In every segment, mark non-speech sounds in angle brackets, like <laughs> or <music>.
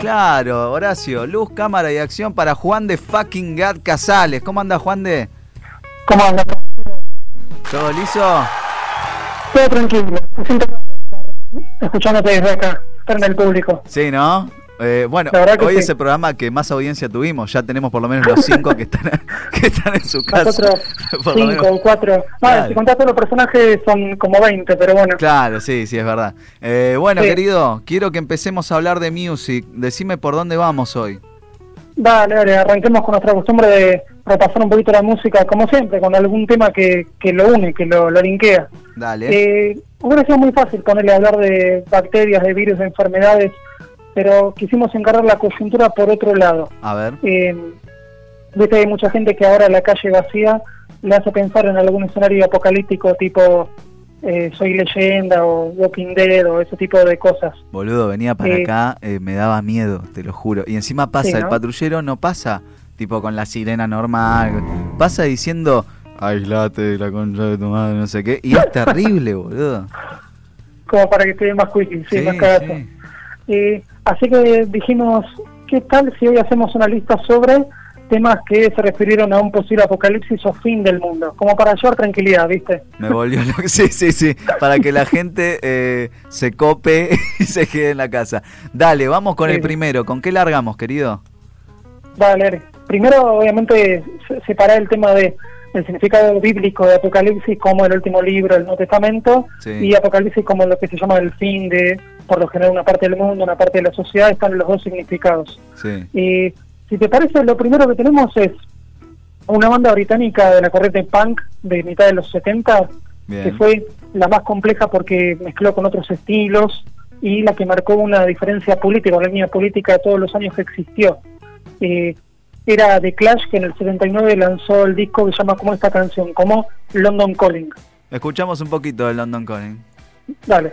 Claro, Horacio, luz, cámara y acción para Juan de fucking Gad Casales. ¿Cómo anda Juan de? ¿Cómo anda? ¿Todo liso? Todo tranquilo. Me siento escuchándote desde acá, estar en el público. Sí, ¿no? Eh, bueno, hoy sí. es el programa que más audiencia tuvimos. Ya tenemos por lo menos los cinco que están, <laughs> que están en su casa. Nosotros <laughs> cinco cuatro. Ah, Claro. si contás todos los personajes son como 20, pero bueno. Claro, sí, sí, es verdad. Eh, bueno, Sí. querido, quiero que empecemos a hablar de music. Decime por dónde vamos hoy. Dale, dale, arranquemos con nuestra costumbre de repasar un poquito la música, como siempre, con algún tema que, que lo une, que lo, lo linkea. Dale. Eh, hubiera sido muy fácil ponerle a hablar de bacterias, de virus, de enfermedades, pero quisimos encargar la coyuntura por otro lado. A ver. Eh, Viste, hay mucha gente que ahora la calle vacía le hace pensar en algún escenario apocalíptico tipo eh, Soy leyenda o Walking Dead o ese tipo de cosas. Boludo, venía para Eh, acá, eh, me daba miedo, te lo juro. Y encima pasa, Sí, ¿no? el patrullero no pasa, tipo con la sirena normal. Pasa diciendo, aislate la concha de tu madre, no sé qué. Y es terrible, boludo. <laughs> Como para que esté más quickie, sí, Sí, más cagazo. sí. Así que dijimos, ¿qué tal si hoy hacemos una lista sobre temas que se refirieron a un posible apocalipsis o fin del mundo? Como para llevar tranquilidad, ¿viste? Me volvió loco. <laughs> Sí, sí, sí. Para que la gente eh, se cope <laughs> y se quede en la casa. Dale, vamos con Sí. el primero. ¿Con qué largamos, querido? Dale. Primero, obviamente, se- separar el tema de el significado bíblico de Apocalipsis como el último libro del Nuevo Testamento Sí. y Apocalipsis como lo que se llama el fin de, por lo general, una parte del mundo, una parte de la sociedad, están los dos significados. Sí. Y si te parece, lo primero que tenemos es una banda británica de la corriente punk de mitad de los 70, que fue la más compleja porque mezcló con otros estilos y la que marcó una diferencia política, una línea política de todos los años que existió. Eh, era The Clash, que en el 79 lanzó el disco que se llama como esta canción, como London Calling. Escuchamos un poquito de London Calling. Dale.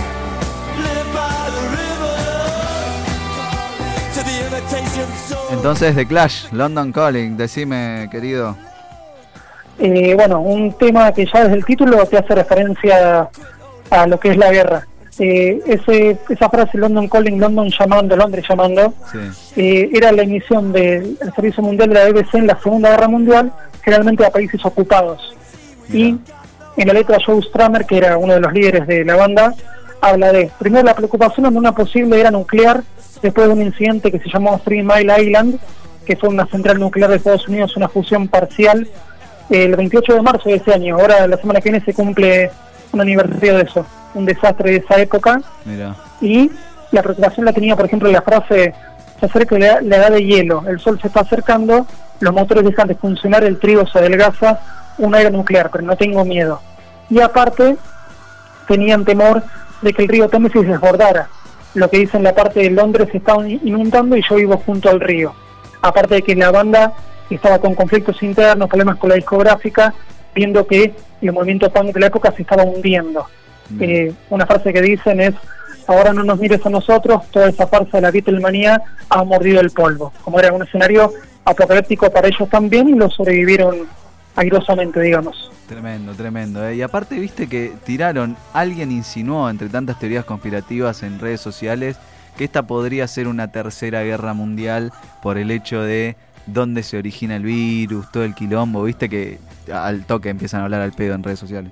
Entonces, The Clash, London Calling. Decime, querido. Eh, bueno, un tema que ya desde el título te hace referencia a lo que es la guerra. Eh, ese, esa frase London Calling, London llamando, Londres llamando, Sí. eh, era la emisión del el Servicio Mundial de la BBC en la Segunda Guerra Mundial, generalmente a países ocupados. Y en la letra Joe Stramer, que era uno de los líderes de la banda, habla de, primero, la preocupación de una posible era nuclear después de un incidente que se llamó Three Mile Island, que fue una central nuclear de Estados Unidos, una fusión parcial, el 28 de marzo de ese año. Ahora, la semana que viene, se cumple un aniversario de eso, un desastre de esa época Mira. y la preocupación la tenía, por ejemplo, la frase, se acerca la, la edad de hielo, el sol se está acercando, los motores dejan de funcionar, el trigo se adelgaza, una era nuclear, pero no tengo miedo. Y aparte, tenían temor de que el río Támesis desbordara. Lo que dice en la parte de Londres se estaba inundando y yo vivo junto al río. Aparte de que la banda estaba con conflictos internos, problemas con la discográfica, viendo que el movimiento punk de la época se estaba hundiendo. Eh, una frase que dicen es ahora no nos mires a nosotros, toda esa farsa de la Beatlemanía ha mordido el polvo. Como era un escenario apocalíptico para ellos también y lo sobrevivieron airosamente, digamos. Tremendo, tremendo. ¿eh? Y aparte, viste que tiraron, alguien insinuó entre tantas teorías conspirativas en redes sociales que esta podría ser una tercera guerra mundial por el hecho de dónde se origina el virus, todo el quilombo, viste que al toque empiezan a hablar al pedo en redes sociales.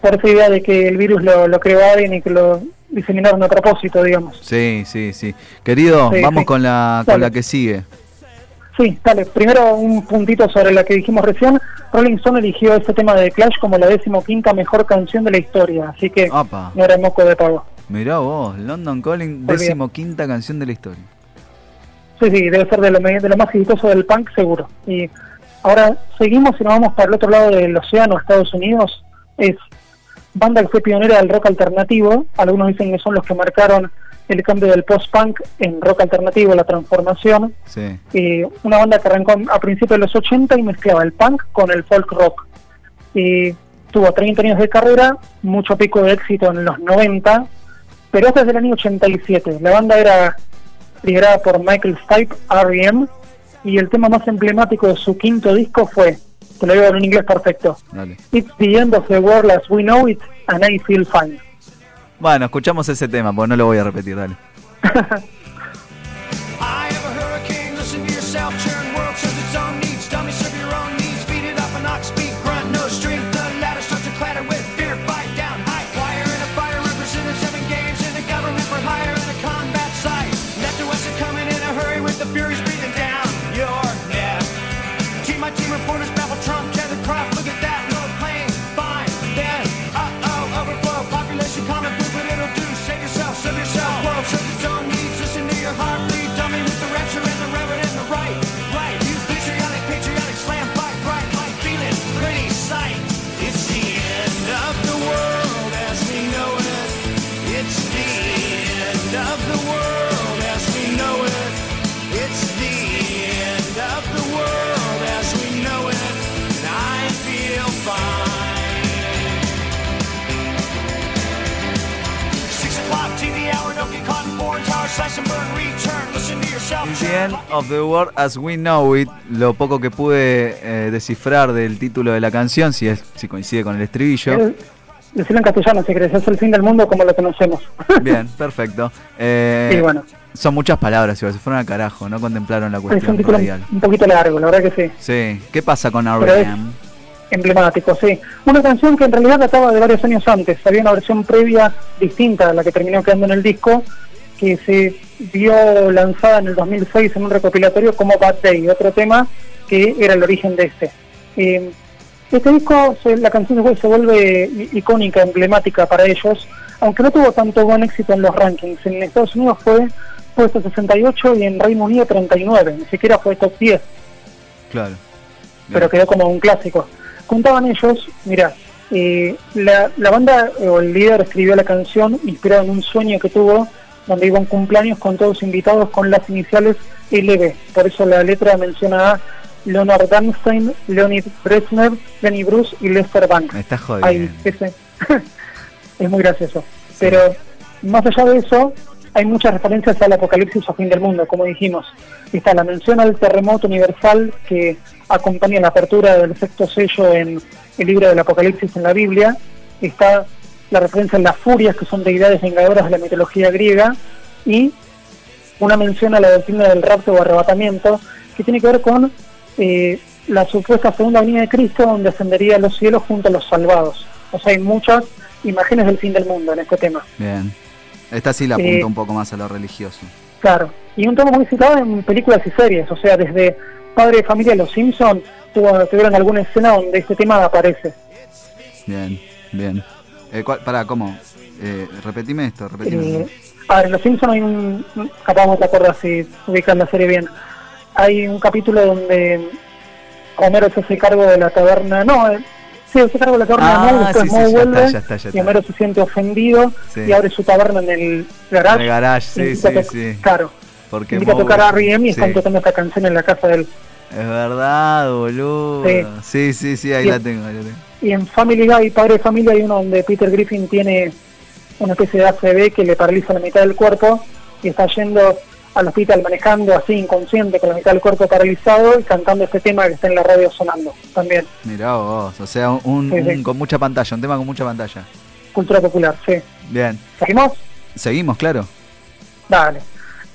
Por esa idea de que el virus lo, lo creó alguien y que lo diseminaron a propósito, digamos. Sí, sí, sí. Querido, Sí, vamos sí. con la con la que sigue. Sí, dale. Primero un puntito sobre la que dijimos recién. Rolling Stone eligió este tema de Clash como la decimoquinta mejor canción de la historia, así que Apa. no era moco de pago. Mirá vos, London Calling, bien. décimo quinta canción de la historia. Sí, sí, debe ser de lo, de lo más exitoso del punk, seguro. Y ahora seguimos y nos vamos para el otro lado del océano, Estados Unidos. Es banda que fue pionera del rock alternativo. Algunos dicen que son los que marcaron el cambio del post-punk en rock alternativo, la transformación. Sí. y una banda que arrancó a principios de los 80 y mezclaba el punk con el folk rock. Tuvo 30 años de carrera, mucho pico de éxito en los 90, pero hasta el año 87. La banda era liderada por Michael Stipe, R.E.M., y el tema más emblemático de su quinto disco fue, te lo digo en inglés perfecto, Dale. It's the end of the world as we know it, and I feel fine. Bueno, escuchamos ese tema, porque no lo voy a repetir, dale. <laughs> The End of the World as We Know It, lo poco que pude eh, descifrar del título de la canción, si, es, si coincide con el estribillo. Eh, Decirlo en castellano, si querés, es el fin del mundo como lo conocemos. <laughs> Bien, perfecto. Eh, Y bueno, Son muchas palabras, igual, se fueron al carajo, no contemplaron la es un cuestión título radial. un poquito largo, la verdad que sí. Sí, ¿qué pasa con R.E.M.? emblemático, sí. Una canción que en realidad databa de varios años antes. Había una versión previa distinta a la que terminó quedando en el disco, que se vio lanzada en el 2006 en un recopilatorio como Bad Day, otro tema que era el origen de este. Eh, este disco, la canción después se vuelve icónica, emblemática para ellos, aunque no tuvo tanto buen éxito en los rankings. En Estados Unidos fue puesto 68 y en Reino Unido 39, ni siquiera fue top 10 Claro. pero quedó como un clásico. Contaban ellos, mira, eh, la, la banda o el líder escribió la canción inspirado en un sueño que tuvo donde iba un cumpleaños con todos invitados con las iniciales LB. Por eso la letra menciona a Leonard Bernstein, Leonid Brezhnev, Lenny Bruce y Lester Banks. Me estás Ahí, jodiendo. ese. <laughs> es muy gracioso. Pero más allá de eso, hay muchas referencias al apocalipsis o fin del mundo, como dijimos. Está la mención al terremoto universal que acompaña la apertura del sexto sello en el libro del apocalipsis en la Biblia. Está la referencia a las furias, que son deidades vengadoras de la mitología griega. Y una mención a la doctrina del rapto o arrebatamiento, que tiene que ver con eh, la supuesta segunda venida de Cristo, donde ascendería a los cielos junto a los salvados. O sea, hay muchas imágenes del fin del mundo en este tema. Bien. Esta sí la Eh, apunta un poco más a lo religioso. Claro. Y un tema muy citado en películas y series, o sea, desde Padre de Familia Los Simpsons tuvieron alguna escena donde este tema aparece. Bien, bien. Eh, ¿cuál- pará, ¿cómo? Eh, repetime esto, repetime. Eh, a ver, en Los Simpsons hay un. Capaz no te acuerdas si ubicas la serie bien. Hay un capítulo donde Homero se hace cargo de la taberna. No, eh, sí, se hace cargo de la taberna Ah, de Moe, después sí, Moe ya vuelve está, ya está, ya y está. Homero se siente ofendido y abre su taberna en el garage. En el garage, sí, sí, sí. Claro, Porque invita a Moe- tocar a R.E.M. y están tocando esta canción en la casa de él. Es verdad, boludo. Sí. Sí, sí, sí, ahí la tengo, ahí la tengo. Y en Family Guy, Padre de Familia, hay uno donde Peter Griffin tiene una especie de ACV que le paraliza la mitad del cuerpo y está yendo al hospital manejando así inconsciente con la mitad del cuerpo paralizado y cantando este tema que está en la radio sonando también. Mirá vos, o sea, un, Sí, sí. un- con mucha pantalla, un tema con mucha pantalla. Cultura popular, sí. Bien, ¿Seguimos? seguimos, claro. Dale.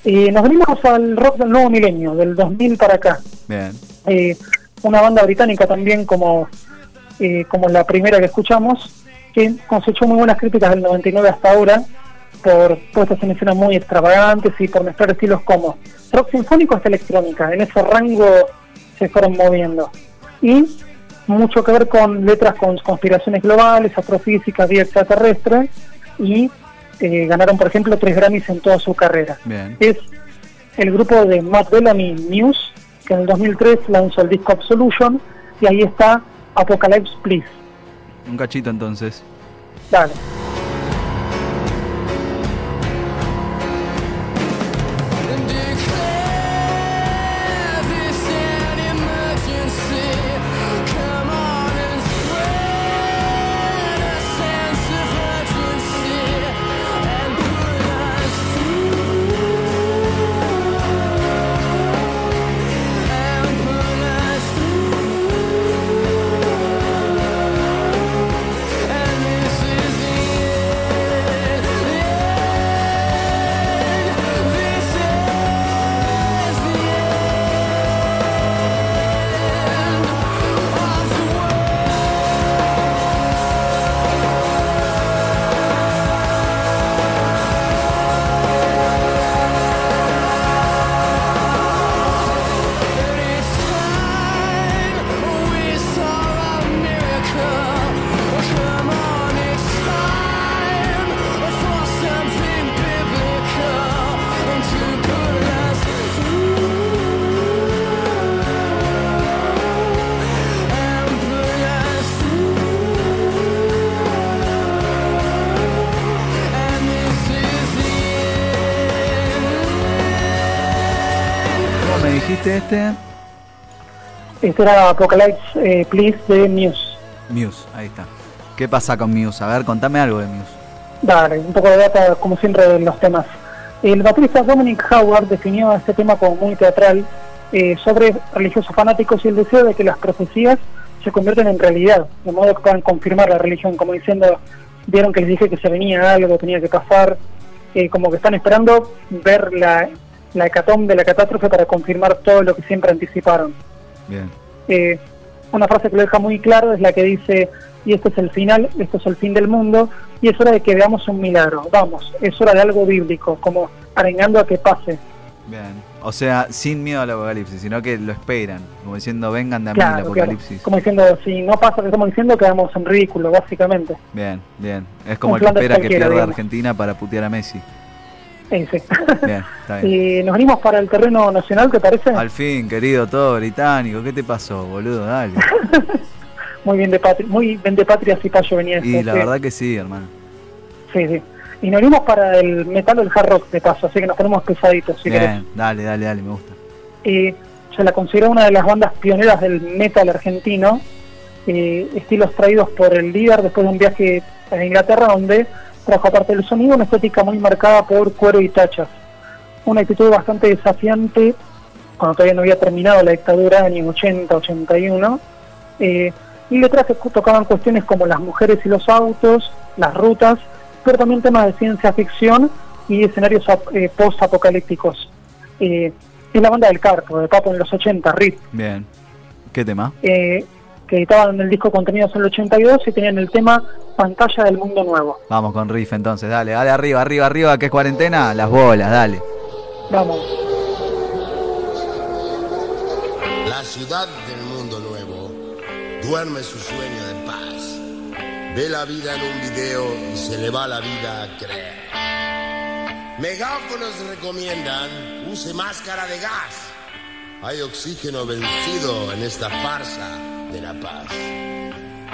Y nos venimos al rock del nuevo milenio, del 2000 para acá. Bien, Eh, una banda británica también como, eh, como la primera que escuchamos, que cosechó muy buenas críticas del 99 hasta ahora por puestas en escena muy extravagantes y por mezclar estilos como rock sinfónico hasta electrónica. En ese rango se fueron moviendo. Y mucho que ver con letras con conspiraciones globales, astrofísica, vida extraterrestre y eh, ganaron, por ejemplo, tres Grammys en toda su carrera bien. es el grupo de Matt Bellamy Muse, que en el 2003 lanzó el disco Absolution, y ahí está Apocalypse Please. Un cachito entonces. Dale. Me dijiste este? Este era Apocalypse eh, Please de Muse. Muse, ahí está. ¿Qué pasa con Muse? A ver, contame algo de Muse. Dale, un poco de data, como siempre, de los temas. El baterista Dominic Howard definió este tema como muy teatral eh, sobre religiosos fanáticos y el deseo de que las profecías se convierten en realidad, de modo que puedan confirmar la religión, como diciendo, vieron que les dije que se venía algo, tenía que pasar, eh, como que están esperando ver la, la hecatombe, la catástrofe para confirmar todo lo que siempre anticiparon. Bien. Eh, una frase que lo deja muy claro es la que dice, y este es el final, esto es el fin del mundo, y es hora de que veamos un milagro, vamos, es hora de algo bíblico, como arengando a que pase. Bien. O sea, sin miedo al apocalipsis, sino que lo esperan. Como diciendo, vengan de a mí el Claro, claro. apocalipsis. Como diciendo, si no pasa lo que estamos diciendo, quedamos en ridículo, básicamente. Bien, bien. Es como Un el que espera que pierda digamos. Argentina para putear a Messi. Ese. Bien, está bien. <laughs> y nos venimos para el terreno nacional, ¿te parece? Al fin, querido, todo británico. ¿Qué te pasó, boludo? Dale. <laughs> Muy bien de patria, muy bien de patria y payo venía Y la sí. verdad que sí, hermano. Sí, sí. Y nos venimos para el metal o el hard rock, de paso, así que nos ponemos pesaditos, si querés. Bien, dale, dale, dale, me gusta. eh, se la considera una de las bandas pioneras del metal argentino, eh, estilos traídos por el líder después de un viaje a Inglaterra donde trajo aparte del sonido una estética muy marcada por cuero y tachas. Una actitud bastante desafiante cuando todavía no había terminado la dictadura, años 80, 81, eh, y letras que tocaban cuestiones como las mujeres y los autos, las rutas, pero también temas de ciencia ficción y escenarios ap- eh, post-apocalípticos. Eh, es la banda del Carpo, de Papo en los 80, RIP, Bien. ¿Qué tema? eh, que editaban el disco Contenidos en el 82 y tenían el tema Pantalla del Mundo Nuevo. Vamos con Riff entonces, dale, dale arriba, arriba, arriba, que es cuarentena, las bolas, dale. Vamos. La ciudad del mundo nuevo duerme su sueño de paz. Ve la vida en un video y se le va la vida a creer. Megáfonos recomiendan use máscara de gas. Hay oxígeno vencido en esta farsa de la paz.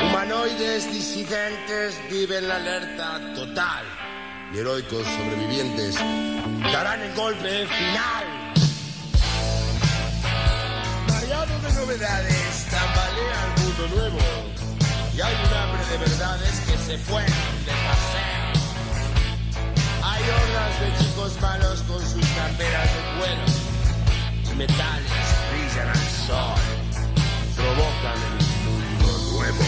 Humanoides disidentes viven la alerta total y heroicos sobrevivientes darán el golpe final. Mareado de novedades, tambalea el mundo nuevo. Y hay un hambre de verdades que se fueron de paseo. de chicos malos con sus camperas de cuero. Y metales brillan al sol. Provocan el mundo nuevo.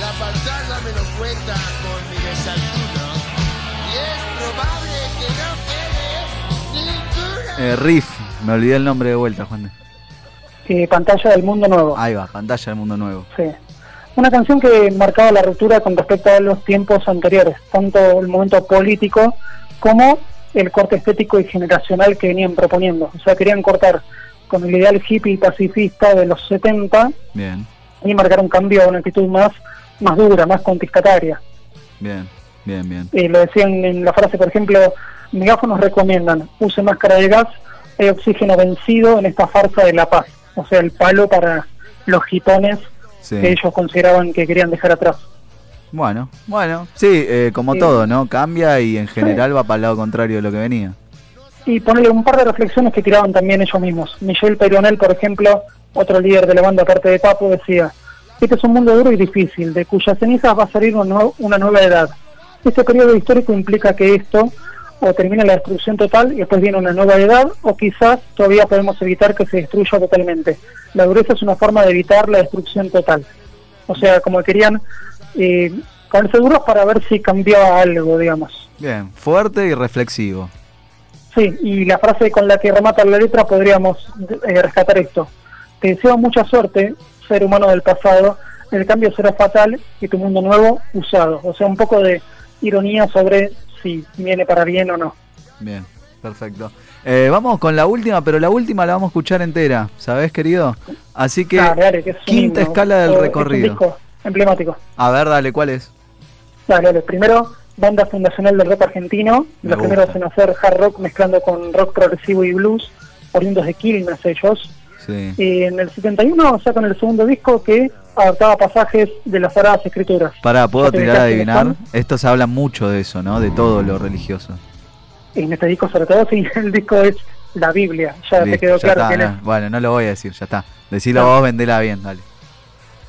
La pantalla me lo cuenta con mi desayuno. Y es probable que no quede ninguna. Eh, Riff, me olvidé el nombre de vuelta, Juan. Eh, pantalla del mundo nuevo. Ahí va, pantalla del mundo nuevo. Sí. Una canción que marcaba la ruptura con respecto a los tiempos anteriores, tanto el momento político como el corte estético y generacional que venían proponiendo. O sea, querían cortar con el ideal hippie y pacifista de los 70 Bien, y marcar un cambio a una actitud más, más dura, más contestataria. bien, bien, bien. Eh, lo decían en la frase, por ejemplo, megáfonos recomiendan, use máscara de gas, hay oxígeno vencido en esta farsa de la paz. O sea, el palo para los gitones Sí. que ellos consideraban que querían dejar atrás. Bueno, bueno, sí, eh, como Sí. todo, ¿no? Cambia y en general va para el lado contrario de lo que venía. Y ponerle un par de reflexiones que tiraban también ellos mismos. Michel Peyronel, por ejemplo, otro líder de la banda aparte de Papo, decía, este es un mundo duro y difícil, de cuyas cenizas va a salir una nueva edad. Este periodo histórico implica que esto o termina la destrucción total y después viene una nueva edad, o quizás todavía podemos evitar que se destruya totalmente. La dureza es una forma de evitar la destrucción total. O sea, como querían eh, ponerse duros para ver si cambiaba algo, digamos. Bien, fuerte y reflexivo. Sí, y la frase con la que remata la letra podríamos eh, rescatar esto. Te deseo mucha suerte, ser humano del pasado, el cambio será fatal y tu mundo nuevo usado. O sea, un poco de ironía sobre si viene para bien o no. Bien, perfecto. Eh, vamos con la última, pero la última la vamos a escuchar entera, ¿sabés, querido? Así que, Dale, dale, que es un quinta himno. escala del es un recorrido. disco emblemático. A ver, dale, ¿cuál es? Dale, dale. Primero, banda fundacional del rock argentino, Me los gusta. primeros en hacer hard rock mezclando con rock progresivo y blues, oriundos de Quilmes ellos. Sí. Y en el 71 sacan el segundo disco que adaptaba pasajes de las Sagradas Escrituras. Pará, ¿puedo tirar a adivinar? Estos hablan mucho de eso, ¿no? De todo lo religioso. En este disco, sobre todo, <laughs> sí, el disco es la Biblia. Ya te quedó ya claro está, es. no, Bueno, no lo voy a decir, ya está. Decilo No. vos, vendela bien, dale.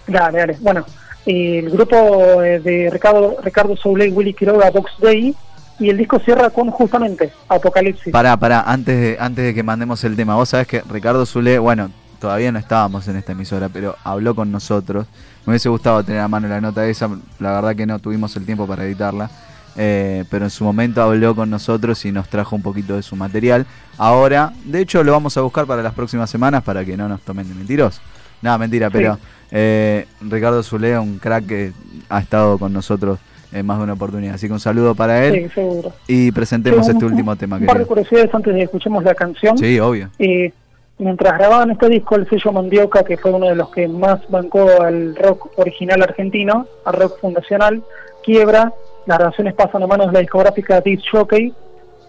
Dale, dale. Bueno, el grupo eh, de Ricardo, Ricardo Soule y Willy Quiroga, Box Day, y el disco cierra con justamente Apocalipsis. Pará, pará, antes de, antes de que mandemos el tema, vos sabés que Ricardo Zule, bueno, todavía no estábamos en esta emisora, pero habló con nosotros. Me hubiese gustado tener a mano la nota esa, la verdad que no tuvimos el tiempo para editarla. eh, pero en su momento habló con nosotros y nos trajo un poquito de su material. Ahora, de hecho, lo vamos a buscar para las próximas semanas para que no nos tomen de mentirosos. Nada, mentira, pero eh, Ricardo Zule, un crack que ha estado con nosotros en más de una oportunidad. Así que un saludo para él Sí, seguro. y presentemos Sí, un- este último tema. Un par de curiosidades antes de escuchemos la canción. Sí, obvio. Eh, mientras grababan este disco, el sello Mandioca, que fue uno de los que más bancó al rock original argentino, al rock fundacional, quiebra, las grabaciones pasan a manos de la discográfica Disc Jockey,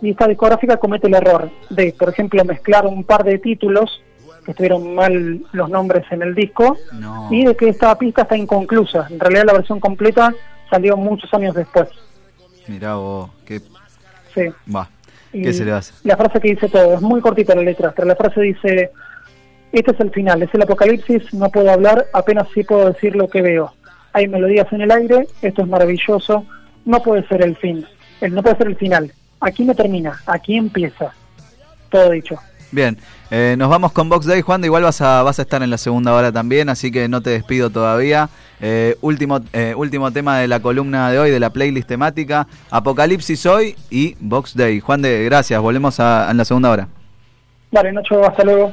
y esta discográfica comete el error de, por ejemplo, mezclar un par de títulos que estuvieron mal los nombres en el disco, No. y de que esta pista está inconclusa. En realidad la versión completa salió muchos años después. Mirá vos, que Sí. va. Y ¿Qué se le hace? La frase que dice todo, es muy cortita la letra, pero la frase dice, este es el final, es el apocalipsis, no puedo hablar, apenas sí puedo decir lo que veo. Hay melodías en el aire, esto es maravilloso, no puede ser el fin, el, no puede ser el final. Aquí no termina, aquí empieza. Todo dicho. Bien, eh, nos vamos con Box Day, Juan. de Igual vas a, vas a estar en la segunda hora también, así que no te despido todavía. Eh, último, eh, último tema de la columna de hoy, de la playlist temática: Apocalipsis hoy y Box Day. Juan de, gracias. Volvemos a, en la segunda hora. Dale, Nacho, hasta luego.